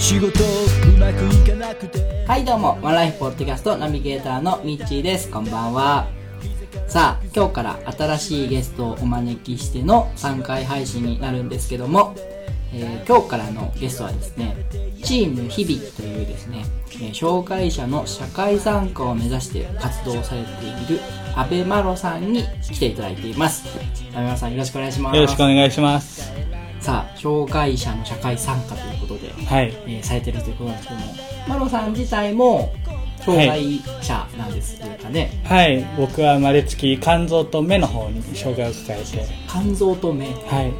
仕事うまくいかなくて。はいどうもワンライフポッドキャストナビゲーターのミッチーです。こんばんは。さあ今日から新しいゲストをお招きしての3回配信になるんですけども、えー今日からのゲストはですねチーム日々というですね、えー障害者の社会参加を目指して活動されている阿部マロさんに来ていただいています。阿部マロさんよろしくお願いします。よろしくお願いします。さあ障害者の社会参加ということで、はい。えーされてるということなんですけどもマロさん自体も障害者なんですというかね、はい。僕は生まれつき肝臓と目の方に障害を抱えて、肝臓と目はい。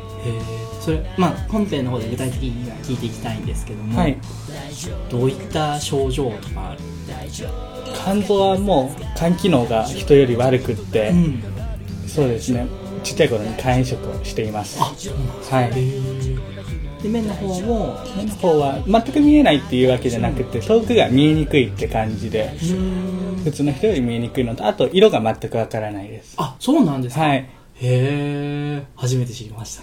それまあ本編の方で具体的には聞いていきたいんですけども、はい。どういった症状とかある？肝臓はもう肝機能が人より悪くって、んそうですね。ちっちゃい頃に肝移植をしています。あそうなんですはい。で目の方も目の方は全く見えないっていうわけじゃなくて、遠くが見えにくいって感じで、普通の人より見えにくいのと、あと色が全くわからないです。あそうなんですか、はい。へえ初めて知りました。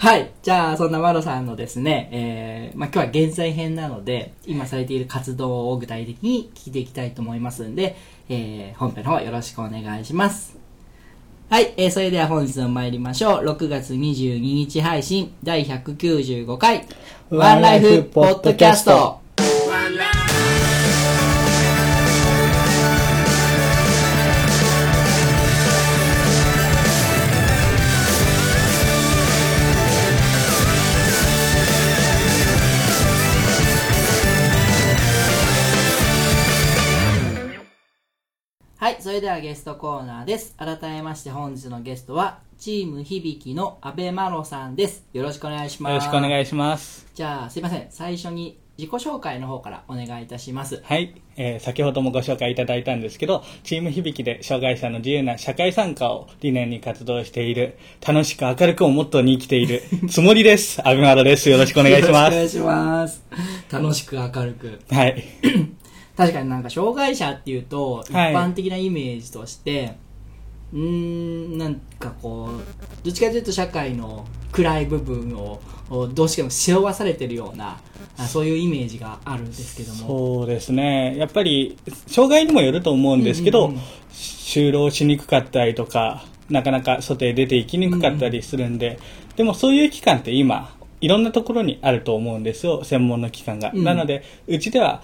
はい。じゃあそんなマロさんのですね、えーまあ、今日は現在編なので今されている活動を具体的に聞いていきたいと思いますんで、えー本編の方よろしくお願いしますはい、えーそれでは本日も参りましょう。6月22日配信第195回ワンライフポッドキャスト。それではゲストコーナーです。改めまして本日のゲストは、チーム響の阿部マロさんです。よろしくお願いします。よろしくお願いいします。じゃあ、すいません。最初に自己紹介の方からお願いいたします。はい、えー先ほどもご紹介いただいたんですけど、チーム響で障害者の自由な社会参加を理念に活動している、楽しく明るくをモットーに生きているつもりです。アグマロです。よろしくお願いします。よろしくお願いします。楽しく明るく。はい。確かになんか障害者っていうと、一はい般的なイメージとして、うーん、なんかこう、どっちかというと社会の暗い部分ををどうしても背負わされてるような、あそういうイメージがあるんですけども。そうですね。やっぱり、障害にもよると思うんですけど、うんうんうん就労しにくかったりとか、なかなか外へ出て行きにくかったりするんで、でもそういう期間って今、いろんなところにあると思うんですよ、専門の機関が。うんなので、うちでは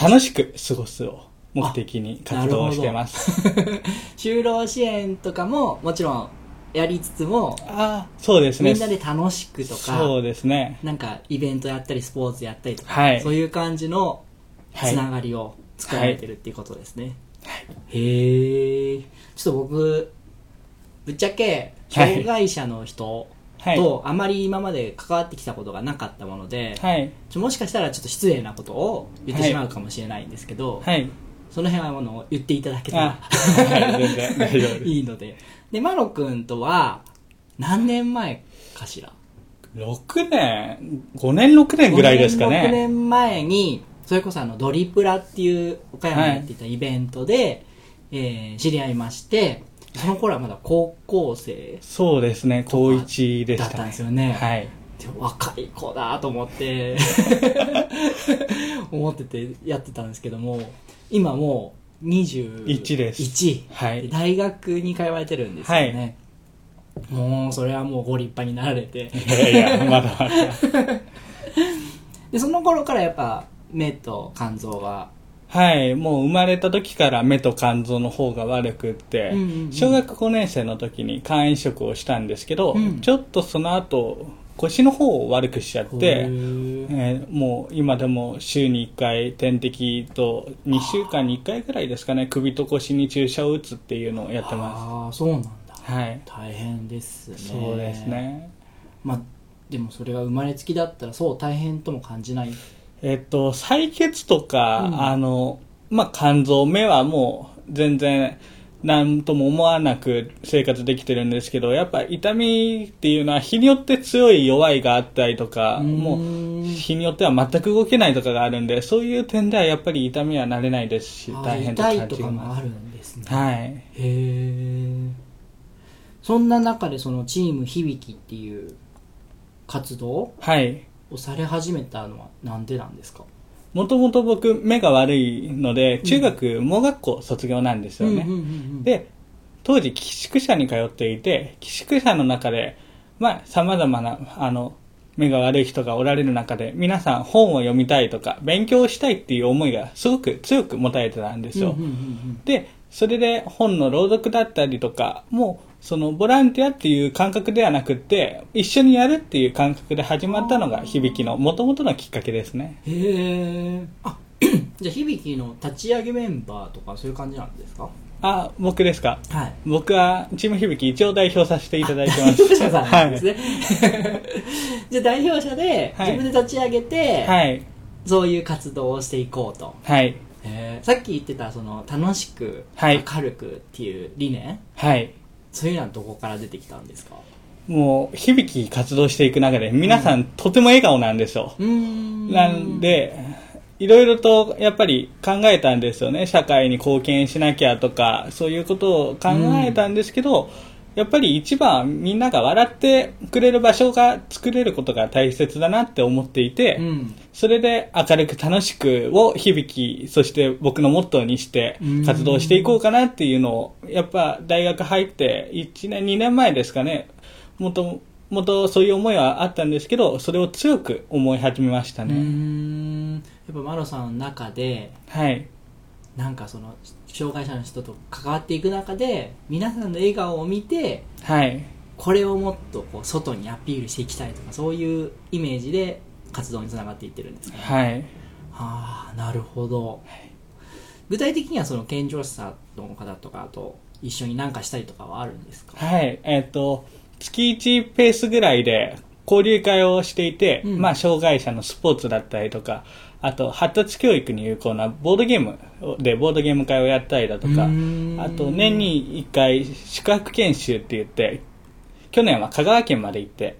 楽しく過ごすを目的に活動をしてます。就労支援とかももちろんやりつつも、ああ、そうですね。みんなで楽しくとか、そうですね。なんかイベントやったりスポーツやったりとか、はいそういう感じのはいつながりを作られてるっていうことですね。へえ。ちょっと僕、ぶっちゃけ、はい障害者の人はい。とあまり今まで関わってきたことがなかったもので、はい。もしかしたらちょっと失礼なことを言ってしまうかもしれないんですけど、はい。その辺はものを言っていただけたあ、らはい。いいので。で、マロ君とは、何年前かしら？6年、5年、6年ぐらいですか5年6ね。年前に、それこそあの、ドリプラっていう岡山でやっていたイベントで、えー知り合いまして、その頃はまだ高校生そうですね、高1でした、ね。だったんですよねはい。で若い子だと思って、思っててやってたんですけども、今もう21 1です1はい。大学に通われてるんですよね。もう、それはもうご立派になられて。いやいや、まだまだ。で、その頃からやっぱ、目と肝臓は、はい、もう生まれた時から目と肝臓の方が悪くって、うんうんうん小学5年生の時に肝移植をしたんですけど、うんちょっとその後、腰の方を悪くしちゃって、えーもう今でも週に1回点滴と2週間に1回ぐらいですかね首と腰に注射を打つっていうのをやってまああ、そうなんだ。すはい大変ですね。そうです。ねまあ、でもそれが生まれつきだったらそう大変とも感じないえっと、採血とか、うんあの、まあ、肝臓、目はもう全然、なんとも思わなく生活できてるんですけど、やっぱ痛みっていうのは日によって強い弱いがあったりとか、うんもう日によっては全く動けないとかがあるんで、そういう点ではやっぱり痛みは慣れないですし、あ大変と痛い感じます。とかもあるんですねはい。へえそんな中でそのチーム響きっていう活動はい。をされ始めたのはなんでなんですか？もともと僕、目が悪いので、中学、盲学校卒業なんですよね。で、当時、寄宿舎に通っていて、寄宿舎の中で、まあ、様々な、あの、目が悪い人がおられる中で、皆さん本を読みたいとか、勉強したいっていう思いがすごく強く持たれてたんですよ。で、それで本の朗読だったりとか、もう、そのボランティアっていう感覚ではなくって、一緒にやるっていう感覚で始まったのが響きの元々のきっかけですね。うんへえあ じゃあ響きの立ち上げメンバーとかそういう感じなんですか？あ、僕ですか？はい。僕はチーム響き一応代表させていただいてます。代表者さんなんですね、じゃあ代表者ではい。自分で立ち上げて、はい。そういう活動をしていこうと、はい。さっき言ってたその楽しくはい。明るくっていう理念、はい。そういうのはどこから出てきたんですか？もう、響き活動していく中で、皆さんとても笑顔なんですよ。うーんなんで、いろいろとやっぱり考えたんですよね。社会に貢献しなきゃとか、そういうことを考えたんですけど、やっぱり一番はみんなが笑ってくれる場所が作れることが大切だなって思っていて、うんそれで明るく楽しくを響き、そして僕のモットーにして活動していこうかなっていうのを、やっぱ大学入って1年、2年前ですかね、もともとそういう思いはあったんですけど、それを強く思い始めましたね。んやっぱマロさんの中ではい。なんかその障害者の人と関わっていく中で皆さんの笑顔を見てはい。これをもっとこう外にアピールしていきたいとかそういうイメージで活動につながっていってるんですかねはい。ああなるほど、具体的にはその健常者の方とかと一緒に何かしたりとかはあるんですか？はい。えっ、と、月1ペースぐらいで交流会をしていて、うんまあ、障害者のスポーツだったりとか、あと、発達教育に有効なボードゲームで、ボードゲーム会をやったりだとかあと、年に1回宿泊研修って言って、去年は香川県まで行って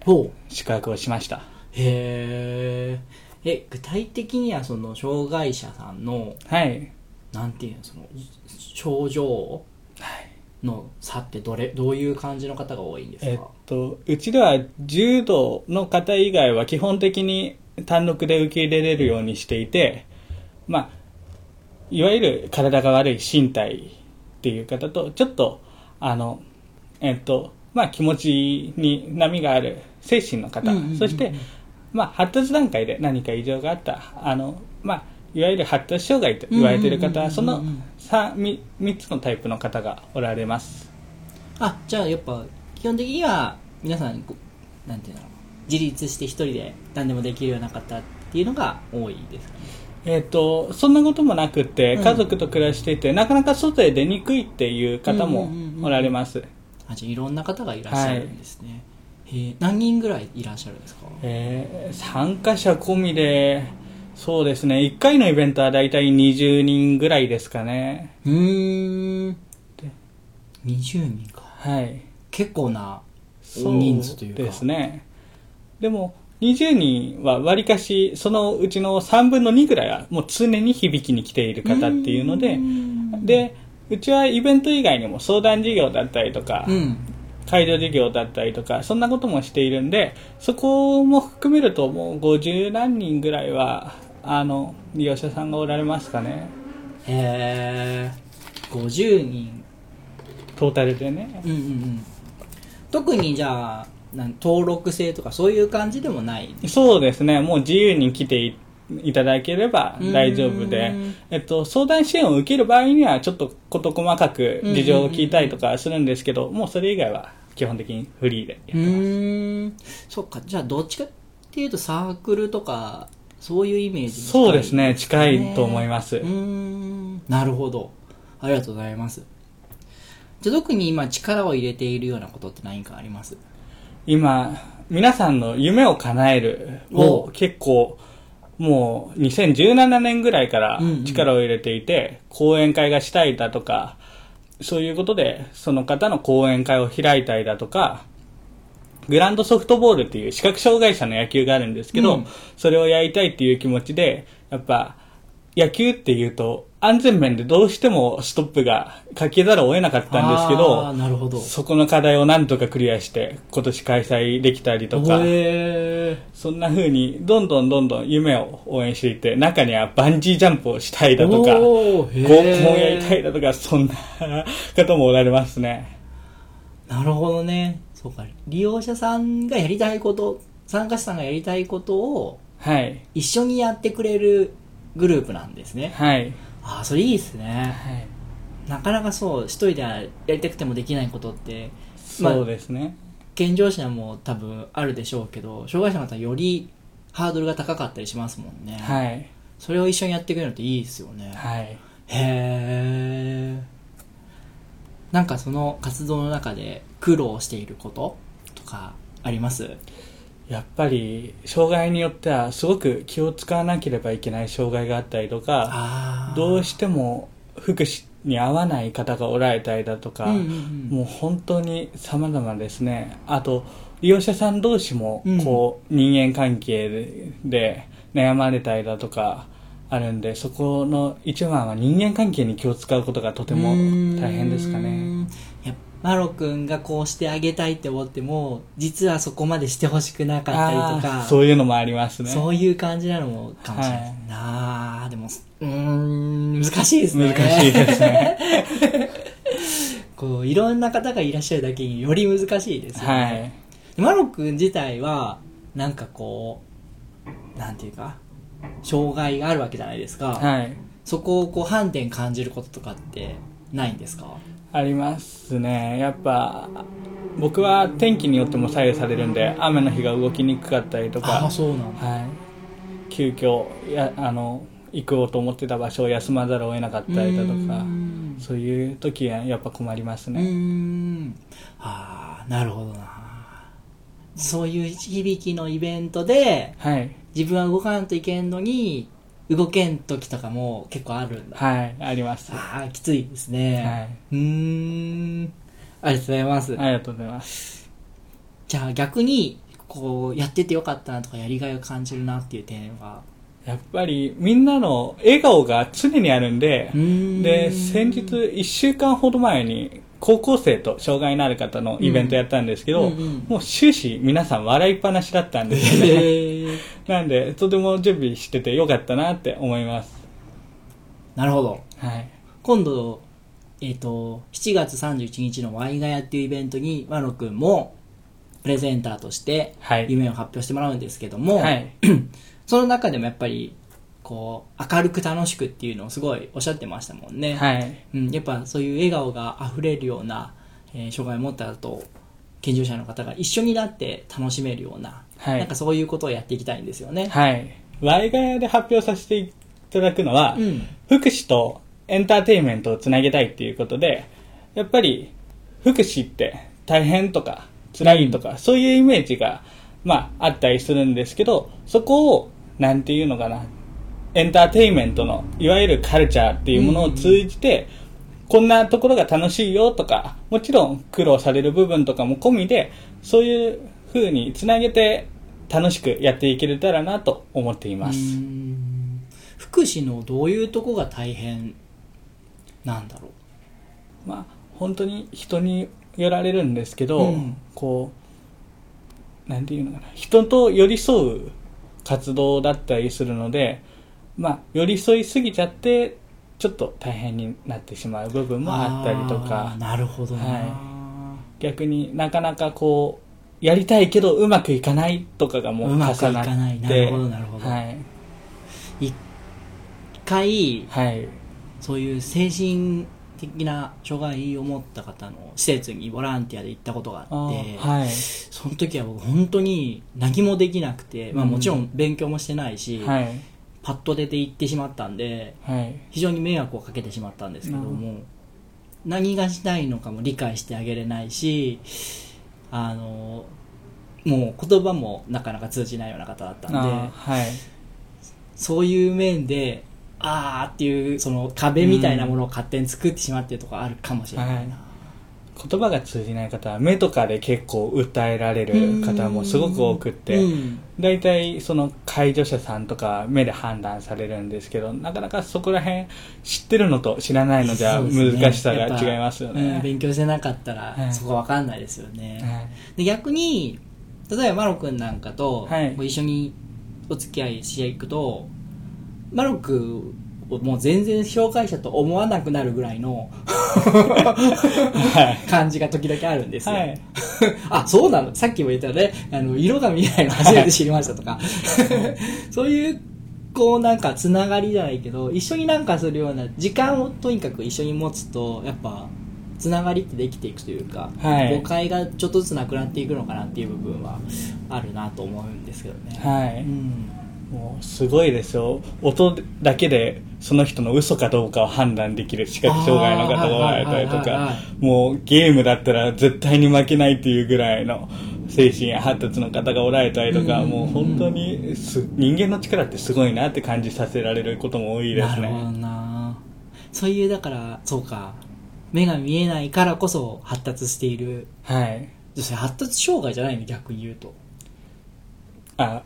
宿泊をしました。へー。え具体的にはその障害者さんのはい。なんていうのその症状の差ってどれどういう感じの方が多いんですえっか、と、うちでは重度の方以外は基本的に単独で受け入れれるようにしていて、まあ、いわゆる体が悪い身体っていう方と、ちょっと、あの、えっと、まあ気持ちに波がある精神の方、うんうんうんうん。そして、まあ発達段階で何か異常があった、あの、まあ、いわゆる発達障害と言われている方は、そのうんうんうんうん。3, 3つのタイプの方がおられます。あじゃあやっぱ基本的には皆さんなんていうの？自立して一人で何でもできるような方っていうのが多いですかね。えっ、と、そんなこともなくって、うん。家族と暮らしていて、なかなか外へ出にくいっていう方もうんうんうんうん。おられます。あじゃあいろんな方がいらっしゃるんですね、へえ何人ぐらいいらっしゃるんですか？えー参加者込みで、そうですね、1回のイベントはだいたい20人ぐらいですかね。うーん。で20人か。はい。結構な人数というか。ですね。でも、20人はわりかし、そのうちの3分の2ぐらいはもう常に響きに来ている方っていうので、で、うちはイベント以外にも相談事業だったりとか、うん。介助事業だったりとか、そんなこともしているんで、そこも含めるともう50何人ぐらいは、あの、利用者さんがおられますかね。へえ50人。トータルでね。うんうんうん。特にじゃあなん登録制とかそういう感じでもない。そうですね、もう自由に来ていいただければ大丈夫で。うん、えっと、相談支援を受ける場合には、ちょっと事細かく事情を聞いたりとかするんですけど、もうそれ以外は基本的にフリーでやってうます。そっか。じゃあどっちかっていうとサークルとかそういうイメージに近いそうですね、近いと思います。なるほど。ありがとうございます。じゃあ特に今力を入れているようなことって何かあります？今、皆さんの夢を叶えるをお結構、もう2017年ぐらいから力を入れていて、講演会がしたいだとか、そういうことで、その方の講演会を開いたりだとか、グランドソフトボールっていう視覚障害者の野球があるんですけど、うん。それをやりたいっていう気持ちで、やっぱ、野球っていうと、安全面でどうしてもストップがかけざるを得なかったんですけど、なるほど。そこの課題をなんとかクリアして、今年開催できたりとか、へそんな風に、どんどんどんどん夢を応援していて、中にはバンジージャンプをしたいーだとか、合コンをやりたいだとか、そんな方もおられますね。なるほどね。そうか。利用者さんがやりたいこと、参加者さんがやりたいことをはい。一緒にやってくれるグループなんですね。はい。ああ、それいいですね。はい。なかなかそう、一人でやりたくてもできないことって、まあそうですね。健常者も多分あるでしょうけど、障害者の方はよりハードルが高かったりしますもんね。はい。それを一緒にやってくれるのっていいですよね。はい。へえ。なんかその活動の中で苦労していることとかあります？やっぱり、障害によっては、すごく気を使わなければいけない障害があったりとか、どうしても福祉に合わない方がおられたりだとか、うんうんうんもう本当に様々ですね。あと、利用者さん同士もうん、こう、人間関係でで悩まれたりだとか、あるんで、そこの一番は人間関係に気を使うことがとても大変ですかね。マロ君がこうしてあげたいって思っても実はそこまでしてほしくなかったりとあかーそういうのもありますね。そういう感じなのもかもしれないはいなあでもうーん難しいですね難しいですね。こういろんな方がいらっしゃるだけにより難しいですよね、はい。マロ君自体はなんかこうなんていうか障害があるわけじゃないですか、はい。そこをこう反点感じることとかってないんですか？ありますね。やっぱ、僕は天気によっても左右されるんで、雨の日が動きにくかったりとか、そうなんだはい。急遽、や、あの、行こうと思ってた場所を休まざるを得なかったりだとか、んそういう時はやっぱ困りますね。んああなるほどなそういう響きのイベントではい。自分は動かんといけんのに動けん時とかも結構あるんだ。はい、あります。あああきついですね、はい。うーん。ありがとうございます、りがとうございます。じゃあ逆にこうやっててよかったなとかやりがいを感じるなっていう点は？やっぱりみんなの笑顔が常にあるんで、ん。で、先日1週間ほど前に高校生と障害のある方のイベントやったんですけど、うんうんうんもう終始皆さん笑いっぱなしだったんですよね。へえ なんで、とても準備しててよかったなって思います。なるほどはい。今度、えっ、と、7月31日のワイガヤっていうイベントに、マロくんも、プレゼンターとしてはい、夢を発表してもらうんですけども、はい。その中でもやっぱり、こう、明るく楽しくっていうのをすごいおっしゃってましたもんね。はい。うん、やっぱそういう笑顔が溢れるような、えー障害を持った後と、健常者の方が一緒になって楽しめるような、はいなんかそういうことをやっていきたいんですよね。はい。ワイガヤで発表させていただくのは、うん福祉とエンターテインメントをつなげたいっていうことで、やっぱり福祉って大変とか辛いとか、そういうイメージが、まあ、あったりするんですけど、そこを、なんていうのかな、エンターテインメントの、いわゆるカルチャーっていうものを通じて、こんなところが楽しいよとか、もちろん苦労される部分とかも込みで、そういう風につなげて楽しくやっていけれたらなと思っています。福祉のどういうとこが大変なんだろまあ、本当に人によられるんですけど、うん。こう、なんていうのかな、人と寄り添う活動だったりするので、まあ、寄り添いすぎちゃって、ちょっと大変になってしまう部分うもあったりとあかー、なるほどな、は逆になかなかこう、やりたいけどうまくいかないとかがもう重なって、うまくいかないなるほどなるほどはい。一回はい。そういう精神的な障害を持った方の施設にボランティアで行ったことがああって、ーはい。その時は僕本当に何もできなくて、まあ、うんもちろん勉強もしてないし、はい。パッと出て行ってしまったんではい。非常に迷惑をかけてしまったんですけども、何がしたいのかも理解してあげれないしあのもう言葉もなかなか通じないような方だったんではい。そういう面であーっていうその壁みたいなものを勝手に作ってしまっているところあるかもしれないな、言葉が通じない方は目とかで結構訴えられる方もすごく多くって、うん大体その介助者さんとか目で判断されるんですけどなかなかそこら辺知ってるのと知らないのじゃ難しさが違いますようん。ね。勉強してなかったら、はい。そこわかんないですよね、はい。で逆に例えばマロ君なんかと、一緒にお付き合いしていくとマロ君をもう全然紹介者と思わなくなるぐらいのはい。感じが時々あるんですよ、はい。あそうなの？さっきも言ったね。あの色が見えないの初めて知りましたとか。そういうこうなんかつながりじゃないけど一緒になんかするような時間をとにかく一緒に持つとやっぱつながりってできていくというか、はい。誤解がちょっとずつなくなっていくのかなっていう部分はあるなと思うんですけどね、はい。うんもうすごいですよ。音だけでその人の嘘かどうかを判断できる視覚障害の方がおられたりとかもうゲームだったら絶対に負けないっていうぐらいの精神や発達の方がおられたりとか、うん。もう本当にす人間の力ってすごいなって感じさせられることも多いですなるほどねな。そういうだからそうか。目が見えないからこそ発達している。はい。発達障害じゃないの逆に言うとあ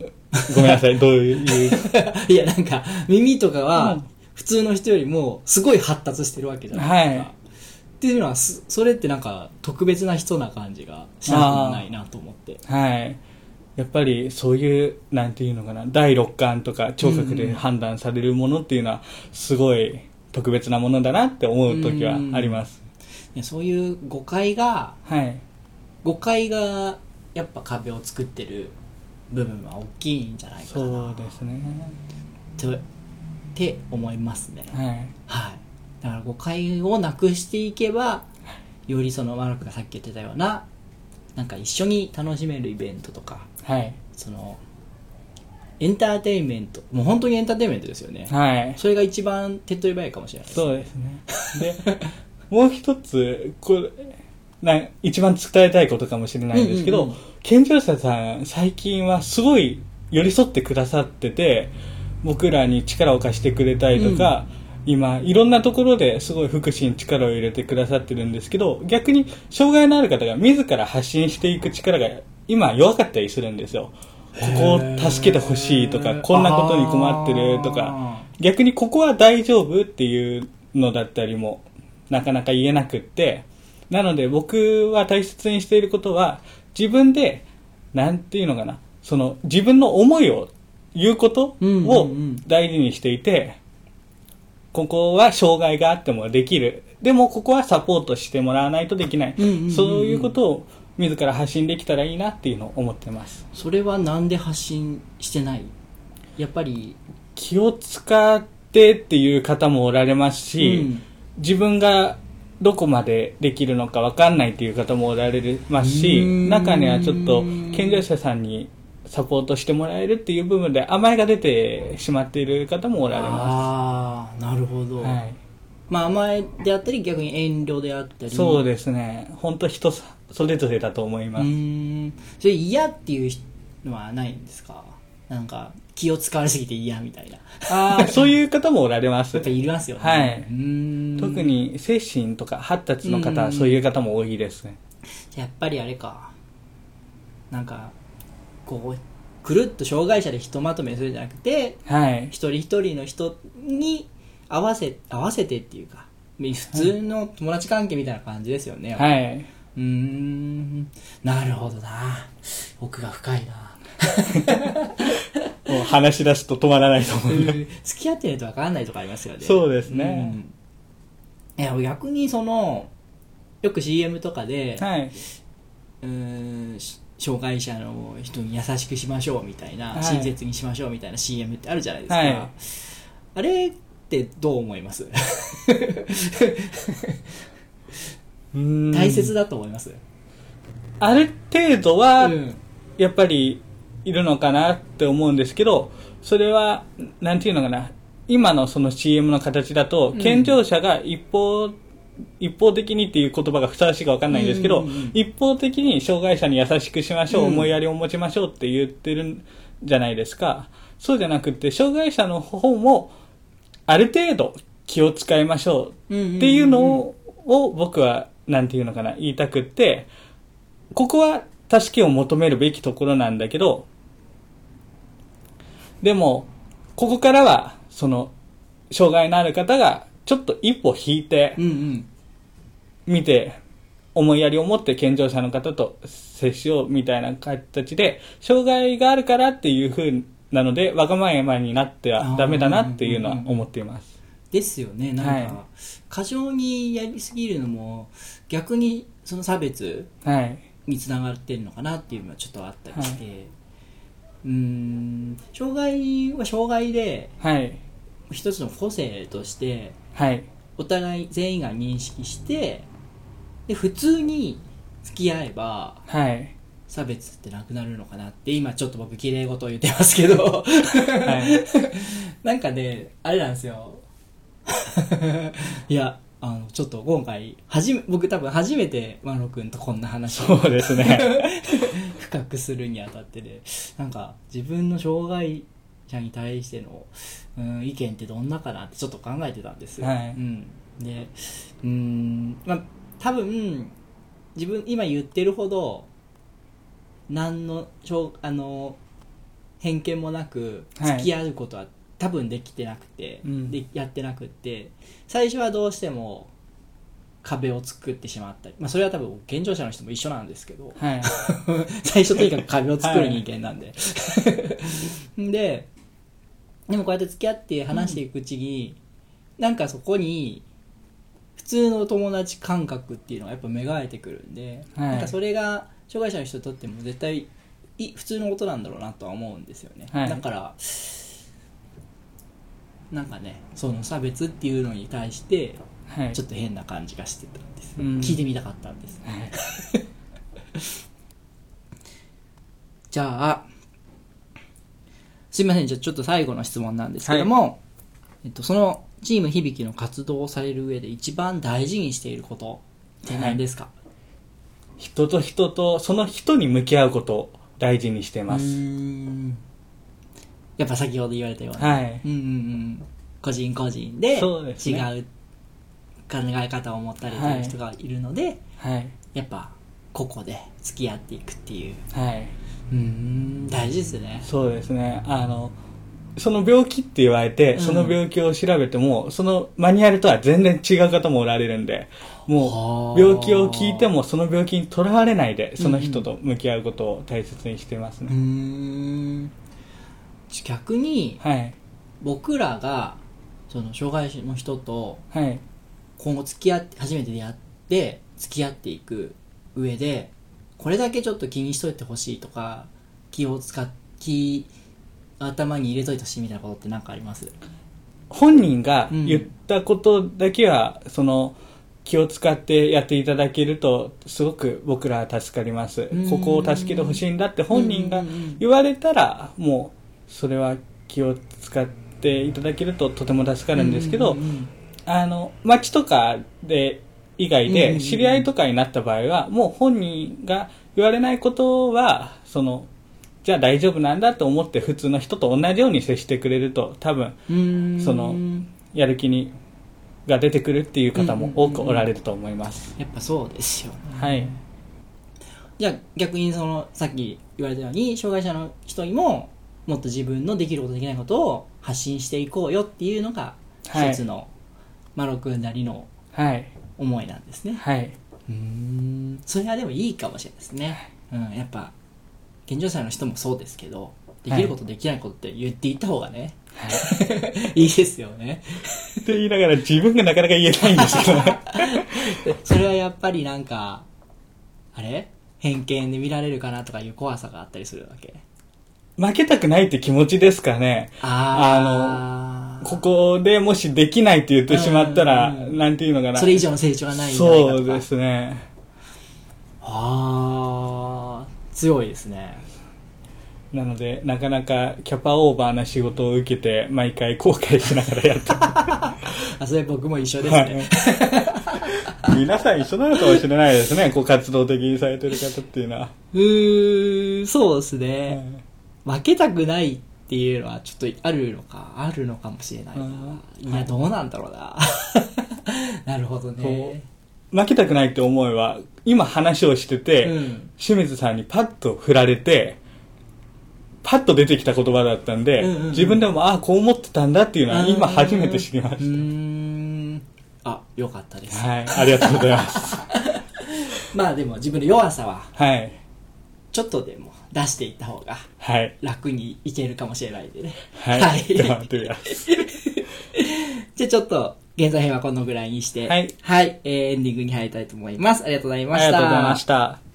ごめんなさい。どういう？いやなんか耳とかうはん。普通の人よりもすごい発達してるわけじゃないですか、はい。っていうのはすそれってなんか特別な人な感じがしなくもないなと思って。はい。やっぱりそういう、なんていうのかな、第六感とか聴覚で判断されるものっていうのは、すごい特別なものだなって思う時はあります。いやそういう誤解がはい。誤解がやっぱ壁を作ってる部分は大きいんじゃないかそなうですね。とって思いますねはい。はいだから誤解をなくしていけばよりそのマルクがさっき言ってたようななんか一緒に楽しめるイベントとかはい。そのエンターテインメントもう本当にエンターテインメントですよね、はい。それが一番手っ取り早いかもしれないですそうですね。で、もう一つ、これ、な一番伝えたいことかもしれないんですけど、うんうんうん健常者さん、最近はすごい寄り添ってくださってて、僕らに力を貸してくれたりとか、今、いろんなところですごい福祉に力を入れてくださってるんですけど、逆に障害のある方が自ら発信していく力が今弱かったりするんですよ。ここを助けてほしいとか、こんなことに困ってるとか、逆にここは大丈夫っていうのだったりもなかなか言えなくって。なので僕は大切にしていることは自分でなんていうのかなその自分の思いを言うことうんうんをうん。大事にしていてここは障害があってもできる。でもここはサポートしてもらわないとできない、うんうんうんうん。そういうことを自ら発信できたらいいなっていうのを思ってます。それはなんで発信してない？やっぱり。気を使ってっていう方もおられますし、うん。自分がどこまでできるのか分かんないっていう方もおられますし中にはちょっと健常者さんにサポートしてもらえるっていう部分で甘えが出てしまっている方もおられまああなるほど、す、はい、まあ甘えであったり逆に遠慮であったり。そうですね。本当人それぞれだと思いうます、ーん。それ嫌っていうのはないんですか？なんか気を使われすぎて嫌みたいな。ああ そういう方もおられます。やっぱいますよね。はい。特に精神とか発達の方はそういう方も多いですね。やっぱりあれか。なんかこうくるっと障害者でひとまとめするんじゃなくてはい。一人一人の人に合わせ合わせてっていうか普通の友達関係みたいな感じですよね、うはい。ーん。なるほどな。奥が深いな もう話し出すと止まらないと思う。付き合ってないと分からないとかありますよね。そうですね。うん。いや逆にそのよく CM とかで、はい。うーんし障害者の人に優しくしましょうみたいな、はい。親切にしましょうみたいな CM ってあるじゃないですか、はい。あれってどう思います？大切だ。だと思います？ある程度は、うん。やっぱり、いるのかなって思うんですけど、それは、なんていうのかな。今のその CM の形だと、うん健常者が一方一方的にっていう言葉がふさわしいかわかんないんですけど、うんうんうん一方的に障害者に優しくしましょう、うん思いやりを持ちましょうって言ってるんじゃないですか。そうじゃなくて、障害者の方も、ある程度気を使いましょうっていうのを僕は、なんていうのかな、言いたくって、ここは助けを求めるべきところなんだけど、でも、ここからは、その、障害のある方が、ちょっと一歩引いて。見て、思いやりを持って健常者の方と接しようみたいな形で、障害があるからっていう風なので、わがままになってはダメだなっていうのは思っています。ですよね。なんか、はい過剰にやりすぎるのも、逆にその差別はい。につながってるのかなっていうのはちょっとあったりして、うーん、障害は障害で、はい。一つの個性として、はい。お互い全員が認識して、で、普通に付き合えば、はい。差別ってなくなるのかなって、今ちょっと僕綺麗事を言ってますけど、はい。なんかね、あれなんですよ。いや、あの、ちょっと今回、はじめ、僕多分初めてマロ君とこんな話をそうですね。深くするにあたってで、なんか自分の障害者に対しての、うん、意見ってどんなかなってちょっと考えてたんですよ。はいうん。で、うん、まあ、多分、自分、今言ってるほど、何の、しょうあの、偏見もなく、はい付き合うことは多分できてなくて、うんで、やってなくって、最初はどうしても、壁を作ってしまったり、まあそれは多分健常者の人も一緒なんですけど、はい。最初とにかく壁を作る人間なんで。で、でもこうやって付き合って話していくうちに、なんかそこに、普通の友達感覚っていうのがやっぱ芽生えてくるんで、はいなんかそれが障害者の人にとっても絶対い普通のことなんだろうなとは思うんですよね。はいだから、なんかね、その差別っていうのに対して、はい。ちょっと変な感じがしてたんです。うん聞いてみたかったんです。はいじゃあ、すいません、じゃあちょっと最後の質問なんですけども、えっと、そのチーム響きの活動をされる上で一番大事にしていることって何ですか、人と人と、その人に向き合うことを大事にしてまうす。やっぱ先ほど言われたような、はいうんうんうん、個人個人でそうです違ねう考え方を持ったりする人がいるので、はい。やっぱ個々で付き合っていくっていうはい。うーん大事ですねそうですね。あの、その病気って言われて、うんその病気を調べても、そのマニュアルとは全然違う方もおられるんで、もう、はあ病気を聞いてもその病気にとらわれないで、その人と向き合うことを大切にしてますうーね。ん逆にはい。僕らがその障害者の人とはい。今後付き合って初めて出会って付き合っていく上でこれだけちょっと気にしといてほしいとか気を使っ気頭に入れといてほしいみたいなことって何かあります？本人が言ったことだけは、その、気を使ってやっていただけると、すごく僕らは助かりますうん。ここを助けてほしいんだって本人が言われたら、もう、それは気を使っていただけるととても助かるんですけどあの、街とかで、以外で、知り合いとかになった場合は、もう本人が言われないことは、その、じゃあ大丈夫なんだと思って普通の人と同じように接してくれると、多分、そのやる気に、が出てくるっていう方も多くおられると思います。やっぱそうですよね。はい。じゃあ逆にそのさっき言われたように障害者の人にももっと自分のできることできないことを発信していこうよっていうのがはい。一つのマロ君なりのはい。思いなんですね。はい。うーん。それはでもいいかもしれないですね、うん、やっぱ健常者の人もそうですけどできることできないことって言っていった方がね、い、いですよね。って言いながら自分がなかなか言えないんですけど。それはやっぱりなんかあれ？偏見で見られるかなとかいう怖さがあったりするわけ負けたくないって気持ちですかね。あここでもしできないって言ってしまったら、うんうんなんていうのかな。それ以上の成長がないそうですね。ああ強いですねなので、なかなかキャパオーバーな仕事を受けて、毎回後悔しながらやってる。あ、それ僕も一緒ですね。皆さん一緒なのかもしれないですね、こう活動的にされてる方っていうのは。うーん、そうですね。負けたくないっていうのはちょっとあるのか、あるのかもしれないな。いや、どうなんだろうな。なるほどね。負けたくないって思いは、今話をしてて、うん清水さんにパッと振られて、パッと出てきた言葉だったんで、うんうんうん自分でも、ああ、こう思ってたんだっていうのは、今初めて知りましうーん。あ、よかったです。た。はい、ありがとうございます。まあでも自分の弱さははい、ちょっとでも出していった方がはい、楽にいけるかもしれないんでね。はい。はい頑張ってみます。じゃあちょっと、現在編はこのぐらいにして、はいはい、えーエンディングに入りたいと思います。ありがとうございまあした。りがとうございました。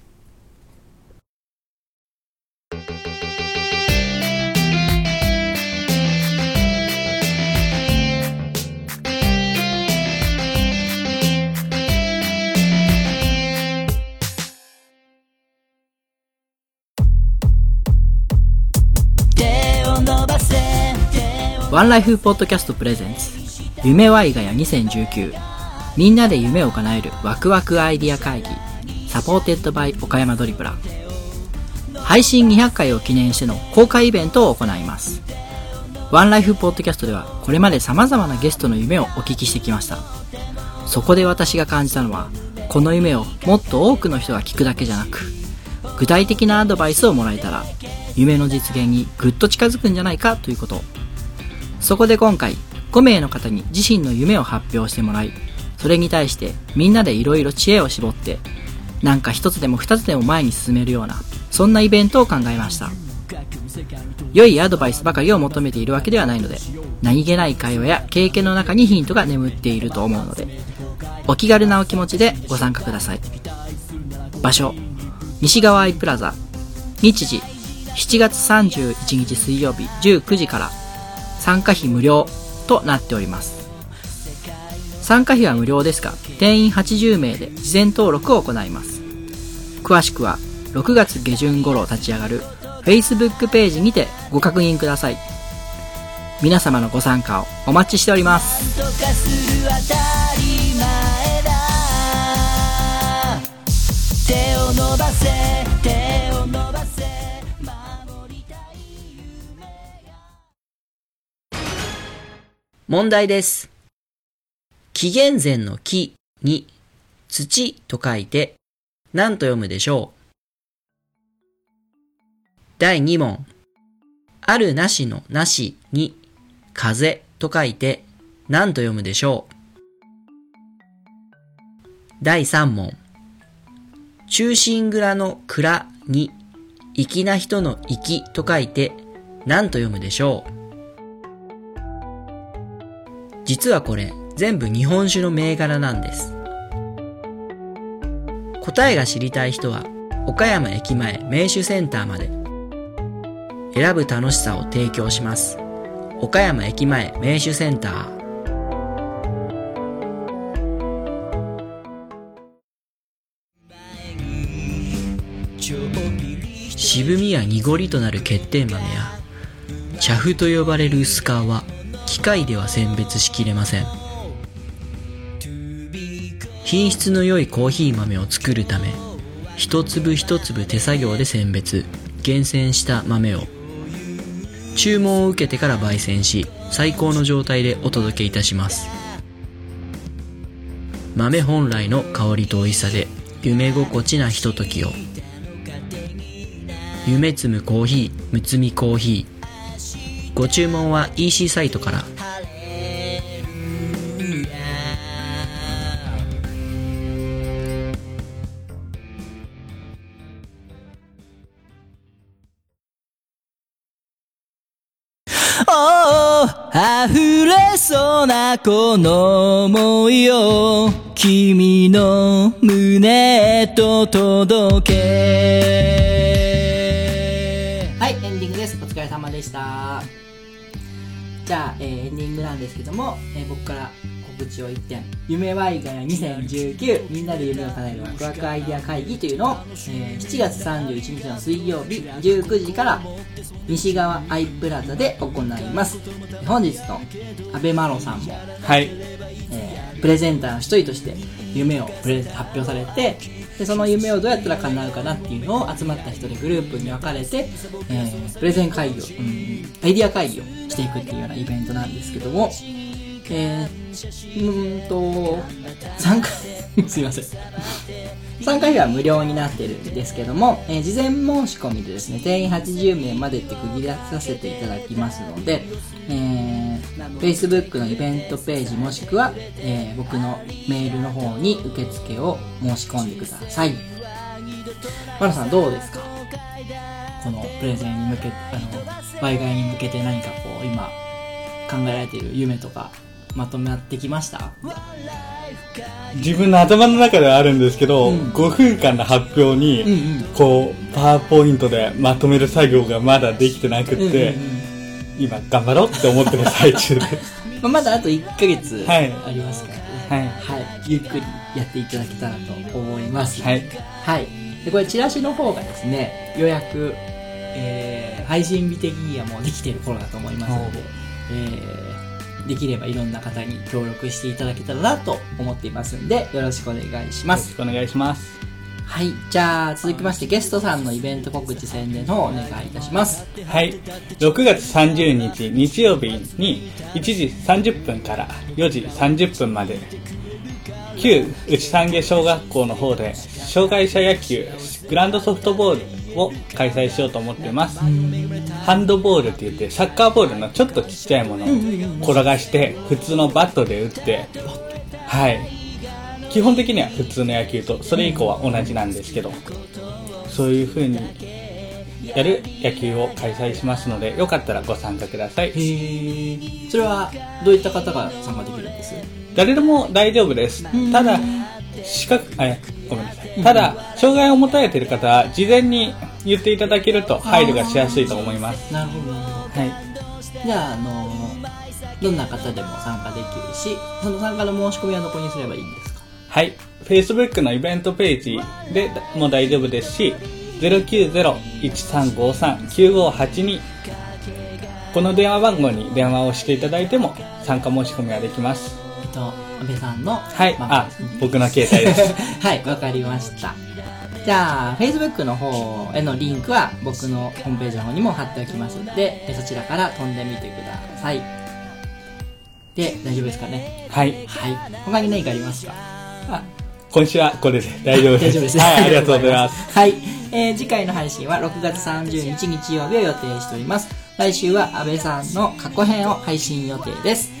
ワンライフポッドキャスト presents 夢ワイガヤ2019みんなで夢を叶えるワクワクアイディア会議。 supported by 岡山ドリプラ配信200回を記念しての公開イベントを行います。ワンライフポッドキャストではこれまで様々なゲストの夢をお聞きしてきました。そこで私が感じたのはこの夢をもっと多くの人が聞くだけじゃなく具体的なアドバイスをもらえたら夢の実現にぐっと近づくんじゃないかということ。そこで今回5名の方に自身の夢を発表してもらいそれに対してみんなでいろいろ知恵を絞ってなんか一つでも二つでも前に進めるようなそんなイベントを考えました。良いアドバイスばかりを求めているわけではないので何気ない会話や経験の中にヒントが眠っていると思うのでお気軽なお気持ちでご参加ください。場所西側アイプラザ日時7月31日水曜日19時から参加費無料となっております。参加費は無料ですが定員80名で事前登録を行います。詳しくは6月下旬頃立ち上がる Facebook ページにてご確認ください。皆様のご参加をお待ちしております。手を伸ばせ。問題です。紀元前の木に土と書いて何と読むでしょう第2問。あるなしのなしに風と書いて何と読むでしょう第3問。中心蔵の蔵に粋な人の粋と書いて何と読むでしょう実はこれ全部日本酒の銘柄なんです。答えが知りたい人は岡山駅前名手センターまで。選ぶ楽しさを提供します。岡山駅前名手センター。渋みや濁りとなる欠点豆や茶粉と呼ばれる薄皮。は機械では選別しきれません。品質の良いコーヒー豆を作るため一粒一粒手作業で選別厳選した豆を。注文を受けてから焙煎し最高の状態でお届けいたします。豆本来の香りと美味しさで夢心地なひとときを。夢摘むコーヒーむつみコーヒー。ご注文は EC サイトから。この想いを君の胸へと届けはい、エンディングです。お疲れ様でした。じゃあ、えーエンディングなんですけども、えー僕から告知を一点夢ワイガヤ2019みんなで夢を叶えるワクワクアイデア会議というのを、えー7月31日の水曜日19時から西側アイプラザで行います。本日の阿部マロさんもはい。えープレゼンターの一人として夢をプレ発表されてでその夢をどうやったら叶うかなっていうのを集まった人でグループに分かれて、えープレゼン会議を、うん、アイディア会議をしていくっていうようなイベントなんですけども、えー、うんと参加 すいません参加費は無料になってるんですけども、えー事前申し込みでですね、定員80名までって区切らさせていただきますので、えー、Facebook のイベントページもしくは、えー僕のメールの方に受付を申し込んでください。マナさんどうですか？このプレゼンに向け、あの、倍外に向けて何かこう、今、考えられている夢とか、まとまってきました？自分の頭の中ではあるんですけど、うん5分間の発表に、うんうんこう、パワーポイントでまとめる作業がまだできてなくって、うんうんうん今頑張ろうって思ってる最中です。まあ、まだあと1ヶ月はいありますからね。はい。はい。ゆっくりやっていただけたらと思います。はい。はい。で、これチラシの方がですね、予約、えー、配信日的にはもうできてる頃だと思いますので、えー、できればいろんな方に協力していただけたらなと思っていますんで、よろしくお願いします。よろしくお願いします。はい。じゃあ、続きましてゲストさんのイベント告知宣伝の方お願いいたします。はい。6月30日日曜日に1時30分から4時30分まで、旧内三下小学校の方で、障害者野球グランドソフトボールを開催しようと思っています。ハンドボールって言って、サッカーボールのちょっとちっちゃいものを転がして、普通のバットで打って、はい。基本的には普通の野球と、それ以降は同じなんですけど、そういう風にやる野球を開催しますので、よかったらご参加ください。それは、どういった方が参加できるんです？誰でも大丈夫です。ただ、資格、あ、ごめんなさい。ただ、障害を持たれている方は、事前に言っていただけると配慮がしやすいと思います。なるほど、なるほど。はい。じゃあ、あのどんな方でも参加できるし、その参加の申し込みはどこにすればいいんですか？はい。Facebook のイベントページでも大丈夫ですし、090-1353-9582この電話番号に電話をしていただいても参加申し込みはできます。えっと、安倍さんの。はい。まあ、僕の携帯です。はい、わかりました。じゃあ、Facebook の方へのリンクは僕のホームページの方にも貼っておきますので、えそちらから飛んでみてください。で、大丈夫ですかね？はい。はい。他に何かありますか？あ今週はこれで大丈夫です。大丈夫です。はい、ありがとうございます。はい。えー次回の配信は6月30日日曜日を予定しております。来週は安倍さんの過去編を配信予定です。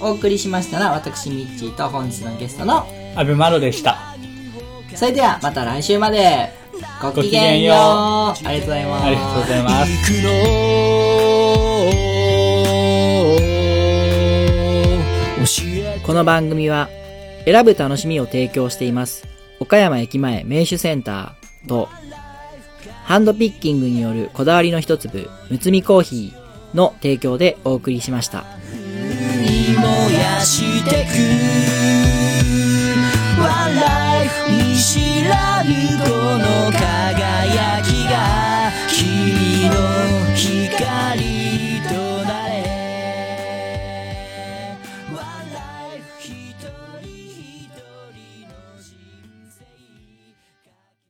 お送りしましたのは私ミッチーと本日のゲストの、アベマロでした。それではまた来週まで。ごきげんよう。ありがとうございます。ありがとうございます。行くの教えこの番組は選ぶ楽しみを提供しています岡山駅前名手センターとハンドピッキングによるこだわりの一粒むつみコーヒーの提供でお送りしましたに燃やしてく。One life 見知らぬこの輝きが君の光